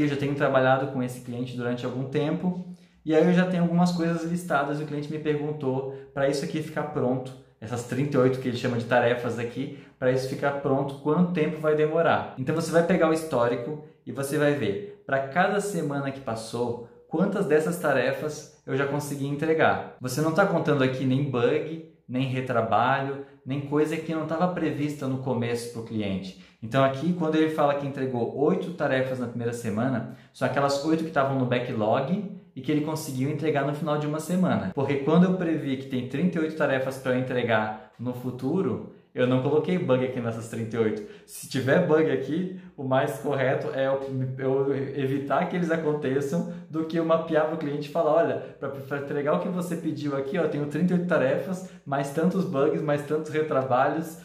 aqui eu já tenho trabalhado com esse cliente durante algum tempo e aí eu já tenho algumas coisas listadas o cliente me perguntou para isso aqui ficar pronto, essas 38 que ele chama de tarefas aqui, para isso ficar pronto, quanto tempo vai demorar. Então você vai pegar o histórico e você vai ver para cada semana que passou, quantas dessas tarefas eu já consegui entregar. Você não está contando aqui nem bug, nem retrabalho, nem coisa que não estava prevista no começo para o cliente. Então aqui, quando ele fala que entregou oito tarefas na primeira semana, são aquelas oito que estavam no backlog e que ele conseguiu entregar no final de uma semana. Porque quando eu previ que tem 38 tarefas para eu entregar no futuro, eu não coloquei bug aqui nessas 38. Se tiver bug aqui, o mais correto é eu, evitar que eles aconteçam do que eu mapear para o cliente e falar, olha, para entregar o que você pediu aqui, ó, tenho 38 tarefas, mais tantos bugs, mais tantos retrabalhos.